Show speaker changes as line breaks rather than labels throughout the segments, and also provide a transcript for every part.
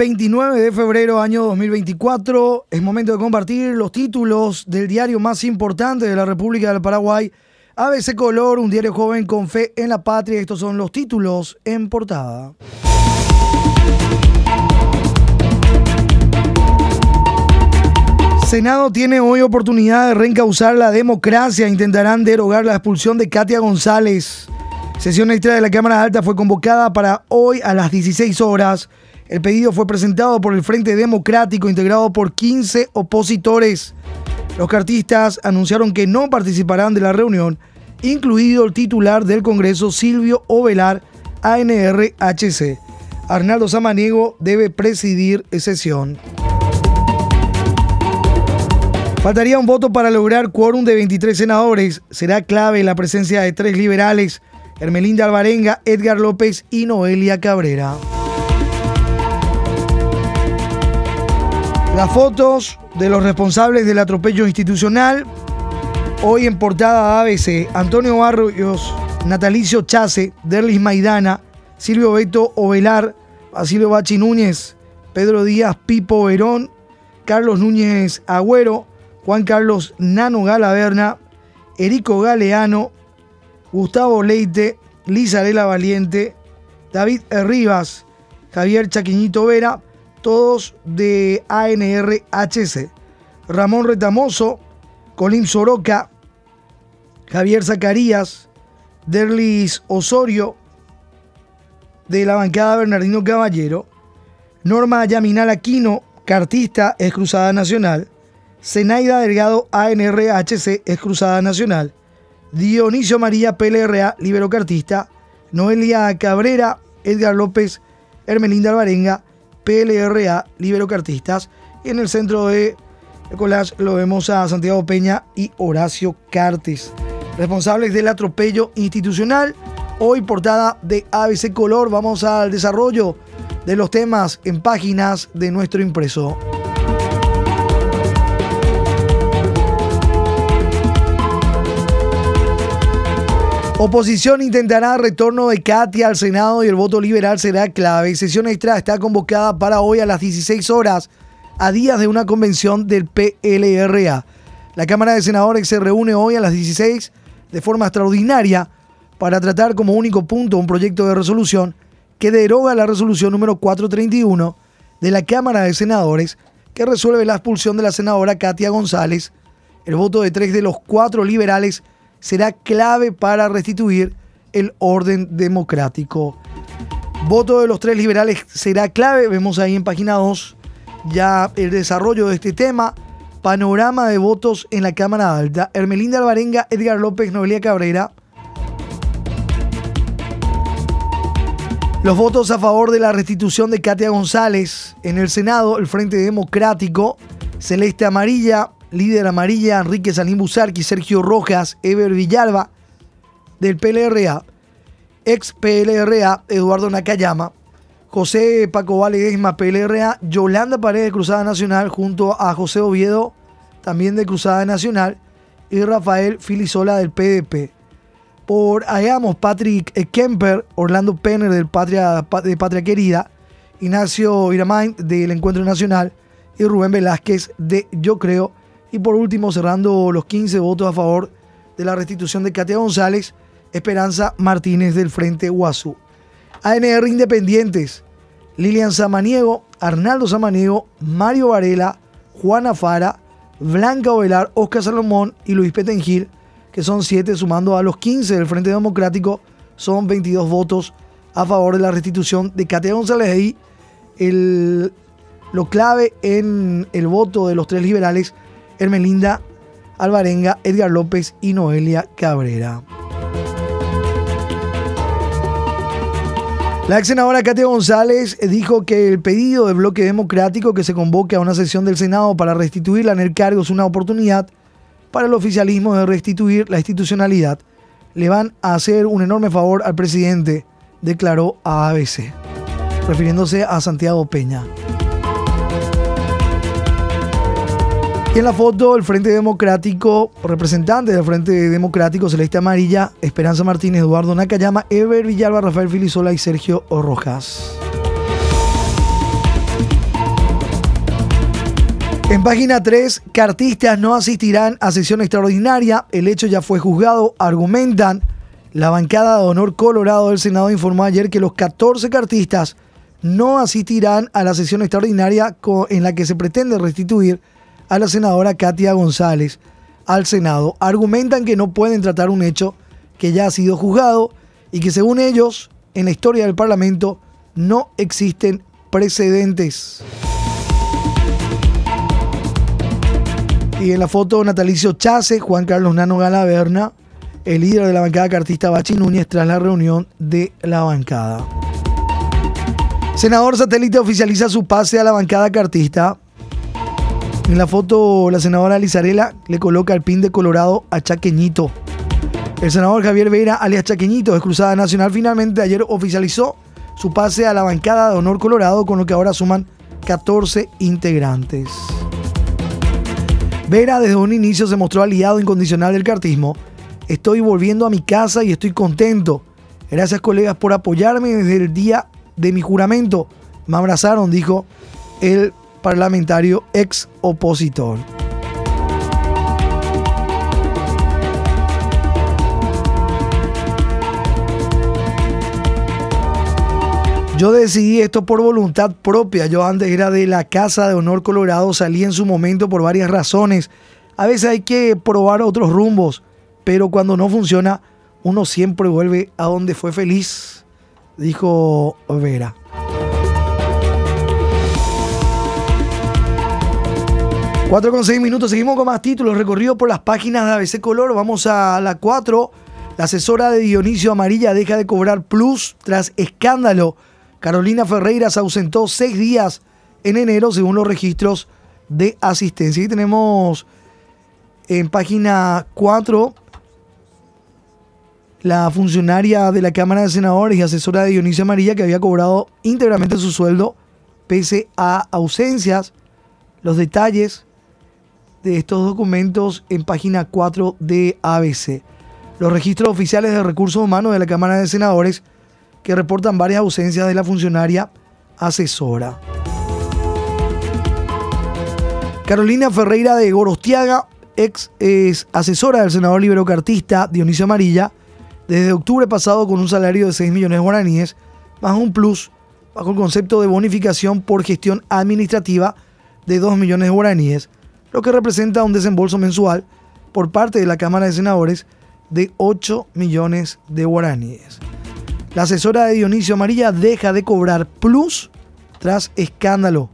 29 de febrero, año 2024. Es momento de compartir los títulos del diario más importante de la República del Paraguay. ABC Color, un diario joven con fe en la patria. Estos son los títulos en portada. Senado tiene hoy oportunidad de reencauzar la democracia. Intentarán derogar la expulsión de Katia González. Sesión extra de la Cámara Alta fue convocada para hoy a las 16 horas. El pedido fue presentado por el Frente Democrático, integrado por 15 opositores. Los cartistas anunciaron que no participarán de la reunión, incluido el titular del Congreso, Silvio Ovelar, ANRHC. Arnaldo Samaniego debe presidir sesión. Faltaría un voto para lograr quórum de 23 senadores. Será clave la presencia de tres liberales, Hermelinda Alvarenga, Edgar López y Noelia Cabrera. Las fotos de los responsables del atropello institucional. Hoy en portada ABC, Antonio Barrios, Natalicio Chase, Derlis Maidana, Silvio Beto Ovelar, Basilio Bachi Núñez, Pedro Díaz Pipo Verón, Carlos Núñez Agüero, Juan Carlos Nano Galaverna, Erico Galeano, Gustavo Leite, Lisa Lela Valiente, David Rivas, Javier Chaquiñito Vera, todos de ANRHC. Ramón Retamoso, Colín Soroca, Javier Zacarías, Derlis Osorio, de la bancada Bernardino Caballero, Norma Yaminal Aquino, cartista, es Cruzada Nacional, Zenaida Delgado, ANRHC, es Cruzada Nacional, Dionisio María, PLRA, libero cartista, Noelia Cabrera, Edgar López, Hermelinda Alvarenga, PLRA, libero cartistas. Y en el centro de Colás lo vemos a Santiago Peña y Horacio Cartes, responsables del atropello institucional. Hoy portada de ABC Color, vamos al desarrollo de los temas en páginas de nuestro impreso. Oposición intentará retorno de Katia al Senado y el voto liberal será clave. Sesión extra está convocada para hoy a las 16 horas, a días de una convención del PLRA. La Cámara de Senadores se reúne hoy a las 16 de forma extraordinaria para tratar como único punto un proyecto de resolución que deroga la resolución número 431 de la Cámara de Senadores que resuelve la expulsión de la senadora Katia González. El voto de tres de los cuatro liberales será clave para restituir el orden democrático. Voto de los tres liberales será clave. Vemos ahí en página 2 ya el desarrollo de este tema. Panorama de votos en la Cámara Alta. Hermelinda Alvarenga, Edgar López, Noelia Cabrera. Los votos a favor de la restitución de Katia González en el Senado, el Frente Democrático, Celeste Amarilla, líder amarilla, Enrique Salim Busarqui, Sergio Rojas, Ever Villalba, del PLRA, ex PLRA, Eduardo Nakayama, José Paco Valedesma, PLRA, Yolanda Paredes, Cruzada Nacional, junto a José Oviedo, también de Cruzada Nacional, y Rafael Filisola del PDP. Por Hagamos, Patrick Kemper, Orlando Penner del Patria, de Patria Querida, Ignacio Iramain del Encuentro Nacional y Rubén Velázquez de Yo Creo y por último, cerrando los 15 votos a favor de la restitución de Katia González, Esperanza Martínez del Frente Guazú. ANR Independientes, Lilian Samaniego, Arnaldo Samaniego, Mario Varela, Juana Fara, Blanca Ovelar, Oscar Salomón y Luis Petengil, que son siete sumando a los 15 del Frente Democrático, son 22 votos a favor de la restitución de Katia González. Ahí el, lo clave en el voto de los tres liberales Hermelinda Alvarenga, Edgar López y Noelia Cabrera. La ex senadora Katia González dijo que el pedido del bloque democrático que se convoque a una sesión del Senado para restituirla en el cargo es una oportunidad para el oficialismo de restituir la institucionalidad. Le van a hacer un enorme favor al presidente, declaró a ABC, refiriéndose a Santiago Peña. Y en la foto, el Frente Democrático, representante del Frente Democrático Celeste Amarilla, Esperanza Martínez, Eduardo Nakayama, Ever Villalba, Rafael Filisola y Sergio Rojas. En página 3, cartistas no asistirán a sesión extraordinaria. El hecho ya fue juzgado. Argumentan. La bancada de honor colorado del Senado informó ayer que los 14 cartistas no asistirán a la sesión extraordinaria en la que se pretende restituir a la senadora Katia González al Senado. Argumentan que no pueden tratar un hecho que ya ha sido juzgado y que según ellos, en la historia del Parlamento, no existen precedentes. Y en la foto, Natalicio Chase, Juan Carlos Nano Galaverna, el líder de la bancada cartista Bachi Núñez, tras la reunión de la bancada. Senador satélite oficializa su pase a la bancada cartista. En la foto, la senadora Lizarela le coloca el pin de Colorado a Chaqueñito. El senador Javier Vera, alias Chaqueñito, de Cruzada Nacional, finalmente ayer oficializó su pase a la bancada de Honor Colorado, con lo que ahora suman 14 integrantes. Vera desde un inicio se mostró aliado incondicional del cartismo. Estoy volviendo a mi casa y estoy contento. Gracias colegas por apoyarme desde el día de mi juramento. Me abrazaron, dijo el parlamentario ex opositor. Yo decidí esto por voluntad propia. Yo antes era de la Casa de Honor Colorado, salí en su momento por varias razones. A veces hay que probar otros rumbos, pero cuando no funciona, uno siempre vuelve a donde fue feliz, dijo Vera. Cuatro con seis minutos, seguimos con más títulos, recorrido por las páginas de ABC Color. Vamos a la 4. La asesora de Dionisio Amarilla deja de cobrar plus tras escándalo Carolina Ferreira se ausentó seis días en enero según los registros de asistencia. Y tenemos en página 4 la funcionaria de la Cámara de Senadores y asesora de Dionisio Amarilla que había cobrado íntegramente su sueldo pese a ausencias. Los detalles de estos documentos en página 4 de ABC. Los registros oficiales de recursos humanos de la Cámara de Senadores que reportan varias ausencias de la funcionaria asesora. Carolina Ferreira de Gorostiaga, ex asesora del senador liberocartista Dionisio Amarilla, desde octubre pasado con un salario de 6 millones de guaraníes, más un plus bajo el concepto de bonificación por gestión administrativa de 2 millones de guaraníes, lo que representa un desembolso mensual por parte de la Cámara de Senadores de 8 millones de guaraníes. La asesora de Dionisio Amarilla deja de cobrar plus tras escándalo.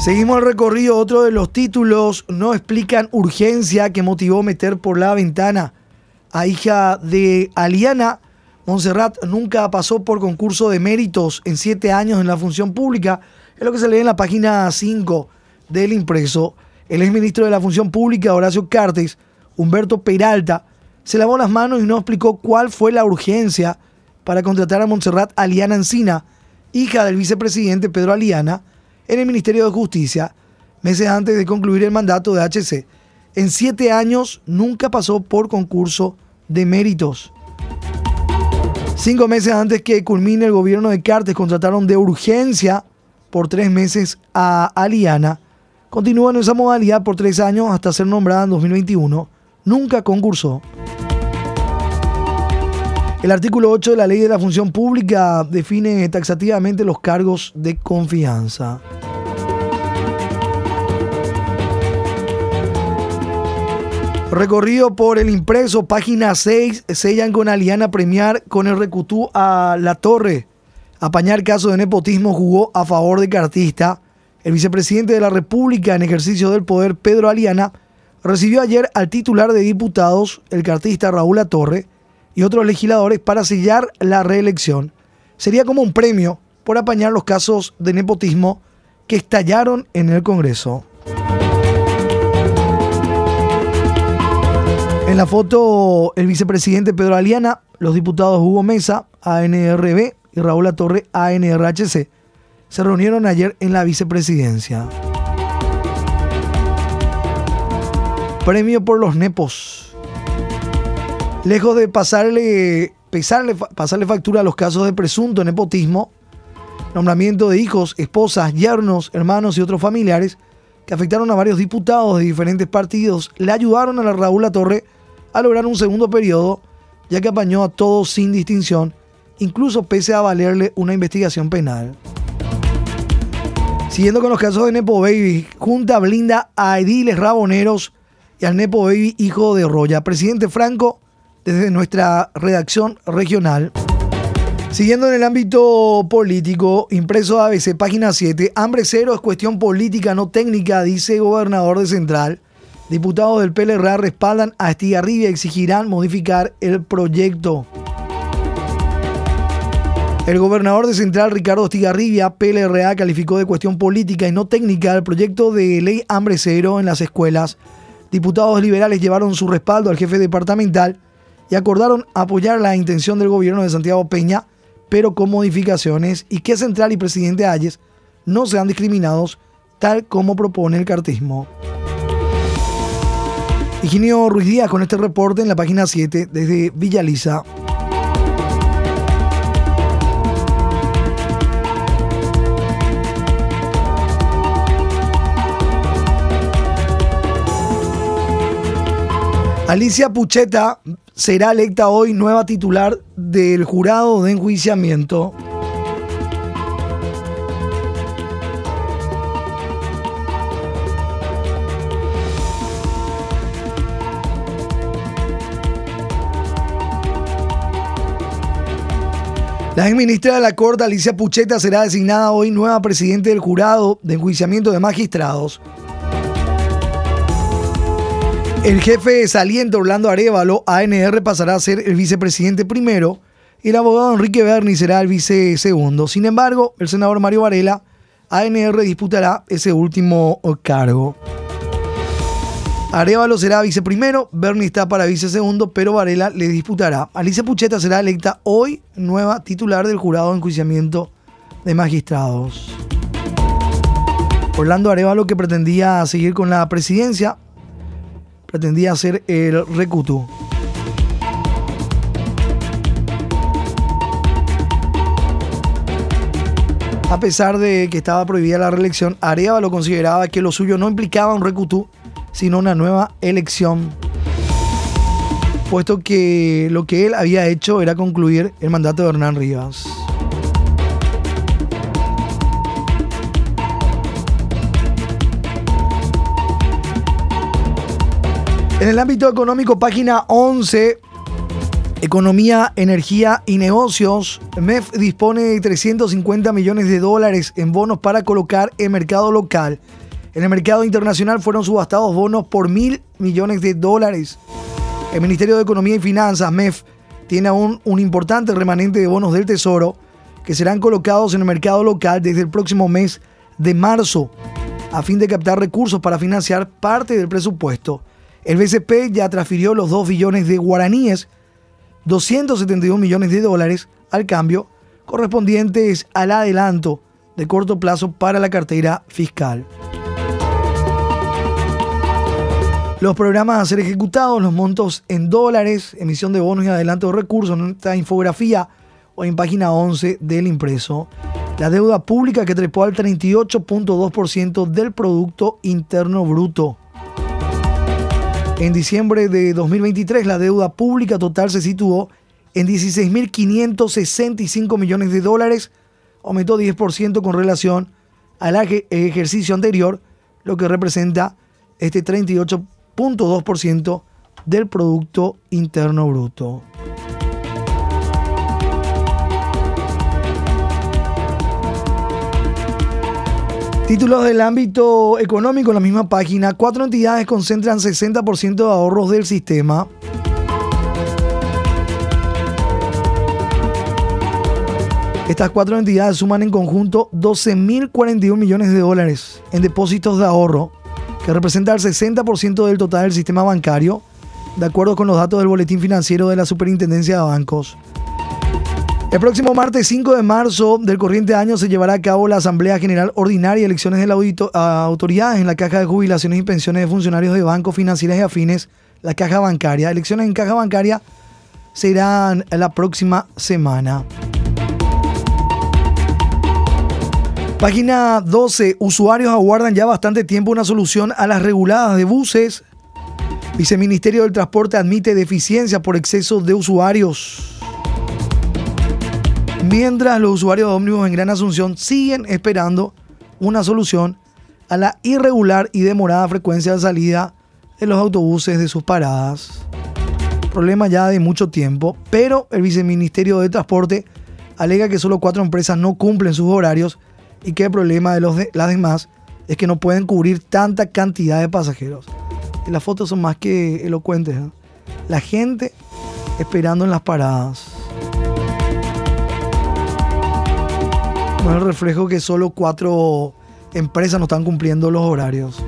Seguimos el recorrido. Otro de los títulos no explican urgencia que motivó meter por la ventana a hija de Aliana. Montserrat nunca pasó por concurso de méritos en siete años en la función pública. Es lo que se lee en la página 5 del impreso. El exministro de la Función Pública, Horacio Cartes, Humberto Peralta, se lavó las manos y no explicó cuál fue la urgencia para contratar a Montserrat Aliana Encina, hija del vicepresidente Pedro Aliana, en el Ministerio de Justicia, meses antes de concluir el mandato de HC. En siete años nunca pasó por concurso de méritos. Cinco meses antes que culmine el gobierno de Cartes, contrataron de urgencia por tres meses a Aliana Continúa en esa modalidad por tres años hasta ser nombrada en 2021. Nunca concursó. El artículo 8 de la Ley de la Función Pública define taxativamente los cargos de confianza. Recorrido por el impreso, página 6, sellan con Aliana Premiar con el recutú a La Torre. Apañar caso de nepotismo jugó a favor de Cartista. El vicepresidente de la República en ejercicio del poder, Pedro Aliana, recibió ayer al titular de diputados, el cartista Raúl Atorre, y otros legisladores para sellar la reelección. Sería como un premio por apañar los casos de nepotismo que estallaron en el Congreso. La foto, el vicepresidente Pedro Aliana, los diputados Hugo Mesa, ANRB, y Raúl Atorre, ANRHC, se reunieron ayer en la vicepresidencia. Premio por los nepos. Lejos de pasarle, pasarle factura a los casos de presunto nepotismo, nombramiento de hijos, esposas, yernos, hermanos y otros familiares que afectaron a varios diputados de diferentes partidos, le ayudaron a la Raúl Torre a lograr un segundo periodo, ya que apañó a todos sin distinción, incluso pese a valerle una investigación penal. Siguiendo con los casos de Nepo Baby, Junta blinda a ediles raboneros y al Nepo Baby hijo de Roya. Presidente Franco, desde nuestra redacción regional. Siguiendo en el ámbito político, impreso ABC, página 7, hambre cero es cuestión política, no técnica, dice gobernador de Central. Diputados del PLRA respaldan a Estigarribia y exigirán modificar el proyecto. El gobernador de Central, Ricardo Estigarribia, PLRA, calificó de cuestión política y no técnica el proyecto de ley hambre cero en las escuelas. Diputados liberales llevaron su respaldo al jefe departamental y acordaron apoyar la intención del gobierno de Santiago Peña pero con modificaciones y que Central y Presidente Ayes no sean discriminados tal como propone el cartismo. Higinio Ruiz Díaz con este reporte en la página 7 desde Villaliza. Alicia Pucheta será electa hoy nueva titular del jurado de enjuiciamiento. La exministra de la Corte, Alicia Pucheta, será designada hoy nueva presidente del jurado de enjuiciamiento de magistrados. El jefe saliente Orlando Arevalo, ANR, pasará a ser el vicepresidente primero y el abogado Enrique Berni será el vice segundo. Sin embargo, el senador Mario Varela, ANR, disputará ese último cargo. Arevalo será viceprimero, Berni está para vice segundo, pero Varela le disputará. Alicia Pucheta será electa hoy nueva titular del jurado de enjuiciamiento de magistrados. Orlando Arevalo, que pretendía seguir con la presidencia, pretendía hacer el recuto. A pesar de que estaba prohibida la reelección, Arevalo consideraba que lo suyo no implicaba un recutú, sino una nueva elección, puesto que lo que él había hecho era concluir el mandato de Hernán Rivas. En el ámbito económico, página 11, Economía, Energía y Negocios, MEF dispone de 350 millones de dólares en bonos para colocar en mercado local. En el mercado internacional fueron subastados bonos por mil millones de dólares. El Ministerio de Economía y Finanzas, MEF, tiene aún un importante remanente de bonos del Tesoro que serán colocados en el mercado local desde el próximo mes de marzo a fin de captar recursos para financiar parte del presupuesto. El BCP ya transfirió los 2 billones de guaraníes, 271 millones de dólares al cambio, correspondientes al adelanto de corto plazo para la cartera fiscal. Los programas a ser ejecutados, los montos en dólares, emisión de bonos y adelanto de recursos en esta infografía o en página 11 del impreso. La deuda pública que trepó al 38.2% del Producto Interno Bruto. En diciembre de 2023 la deuda pública total se situó en 16.565 millones de dólares, aumentó 10% con relación al ejercicio anterior, lo que representa este 38.2% del Producto Interno Bruto. Títulos del ámbito económico en la misma página. Cuatro entidades concentran 60% de ahorros del sistema. Estas cuatro entidades suman en conjunto 12.041 millones de dólares en depósitos de ahorro, que representa el 60% del total del sistema bancario, de acuerdo con los datos del Boletín Financiero de la Superintendencia de Bancos. El próximo martes 5 de marzo del corriente año se llevará a cabo la Asamblea General Ordinaria y elecciones de la autoridades en la Caja de Jubilaciones y Pensiones de Funcionarios de Bancos Financieras y Afines, la Caja Bancaria. Elecciones en Caja Bancaria serán la próxima semana. Página 12. Usuarios aguardan ya bastante tiempo una solución a las reguladas de buses. Viceministerio del Transporte admite deficiencia por exceso de usuarios. Mientras los usuarios de ómnibus en Gran Asunción siguen esperando una solución a la irregular y demorada frecuencia de salida de los autobuses de sus paradas. Problema ya de mucho tiempo, pero el Viceministerio de Transporte alega que solo cuatro empresas no cumplen sus horarios y que el problema de, los las demás es que no pueden cubrir tanta cantidad de pasajeros. Las fotos son más que elocuentes. ¿eh? La gente esperando en las paradas. No es el reflejo que solo cuatro empresas no están cumpliendo los horarios.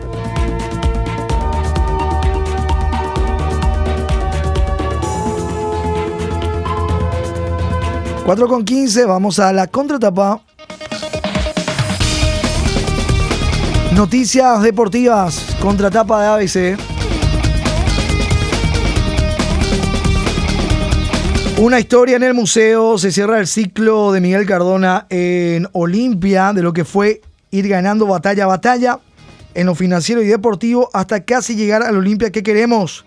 Cuatro con 15, vamos a la contratapa. Noticias deportivas, contratapa de ABC. Una historia en el museo, se cierra el ciclo de Miguel Cardona en Olimpia, de lo que fue ir ganando batalla a batalla en lo financiero y deportivo hasta casi llegar al Olimpia que queremos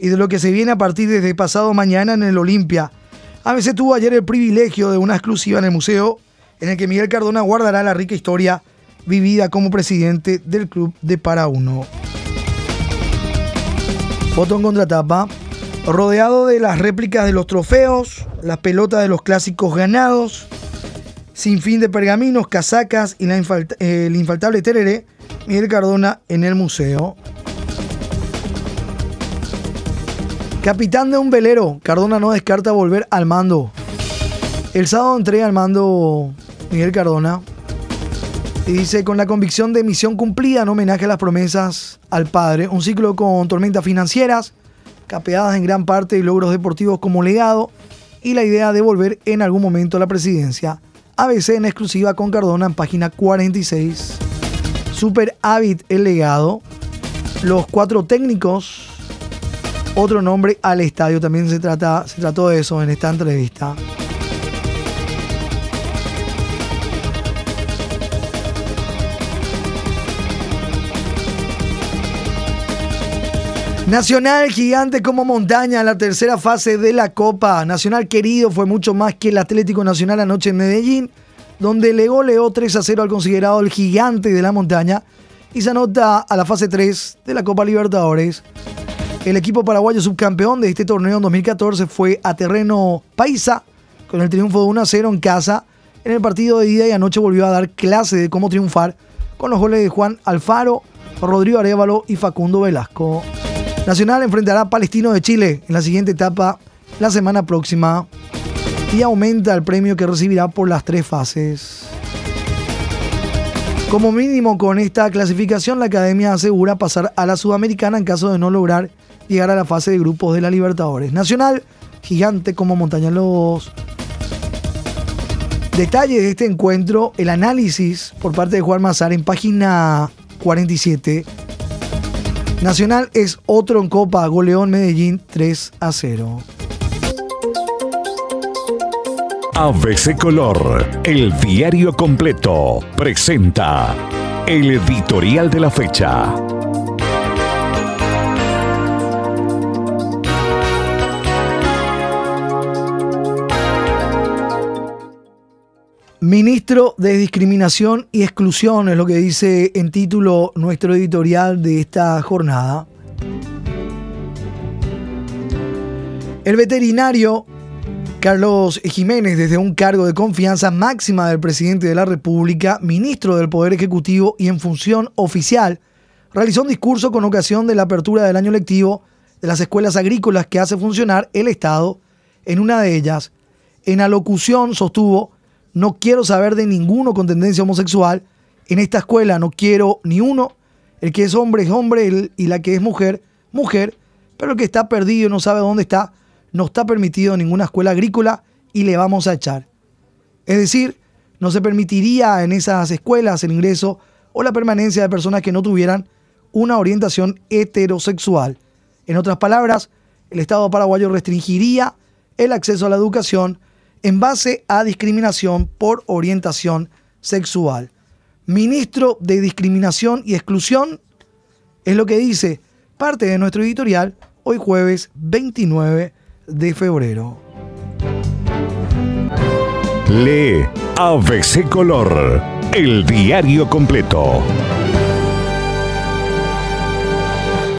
y de lo que se viene a partir desde pasado mañana en el Olimpia. ABC tuvo ayer el privilegio de una exclusiva en el museo en el que Miguel Cardona guardará la rica historia vivida como presidente del club de Para Uno. Foto en contratapa, rodeado de las réplicas de los trofeos, las pelotas de los clásicos ganados, sin fin de pergaminos, casacas y el infaltable tereré, Miguel Cardona en el museo. Capitán de un velero, Cardona no descarta volver al mando. El sábado entrega al mando Miguel Cardona y dice, con la convicción de misión cumplida en homenaje a las promesas al padre, un ciclo con tormentas financieras, capeadas en gran parte y logros deportivos como legado, y la idea de volver en algún momento a la presidencia. ABC en exclusiva con Cardona en página 46. Super Avid el legado. Los cuatro técnicos. Otro nombre al estadio. También se, trata, se trató de eso en esta entrevista. Nacional gigante como montaña, la tercera fase de la Copa. Nacional querido fue mucho más que el Atlético Nacional anoche en Medellín, donde le goleó 3 a 0 al considerado el gigante de la montaña y se anota a la fase 3 de la Copa Libertadores. El equipo paraguayo subcampeón de este torneo en 2014 fue a terreno paisa con el triunfo de 1 a 0 en casa en el partido de ida y anoche volvió a dar clase de cómo triunfar con los goles de Juan Alfaro, Rodrigo Arevalo y Facundo Velasco. Nacional enfrentará a Palestino de Chile en la siguiente etapa la semana próxima y aumenta el premio que recibirá por las tres fases. Como mínimo con esta clasificación la academia asegura pasar a la sudamericana en caso de no lograr llegar a la fase de grupos de la Libertadores. Nacional, gigante como Montaña Lobos. Detalles de este encuentro, el análisis por parte de Juan Mazar en página 47 Nacional es otro en Copa, goleón Medellín 3 a 0.
ABC Color, el diario completo, presenta el editorial de la fecha.
Ministro de Discriminación y Exclusión es lo que dice en título nuestro editorial de esta jornada. El veterinario Carlos Jiménez, desde un cargo de confianza máxima del presidente de la República, ministro del Poder Ejecutivo y en función oficial, realizó un discurso con ocasión de la apertura del año lectivo de las escuelas agrícolas que hace funcionar el Estado. En una de ellas, en alocución sostuvo no quiero saber de ninguno con tendencia homosexual. En esta escuela no quiero ni uno. El que es hombre es hombre y la que es mujer, mujer. Pero el que está perdido y no sabe dónde está, no está permitido en ninguna escuela agrícola y le vamos a echar. Es decir, no se permitiría en esas escuelas el ingreso o la permanencia de personas que no tuvieran una orientación heterosexual. En otras palabras, el Estado paraguayo restringiría el acceso a la educación en base a discriminación por orientación sexual. ministro de discriminación y exclusión, es lo que dice parte de nuestro editorial hoy jueves 29 de febrero.
Lee ABC Color, el diario completo.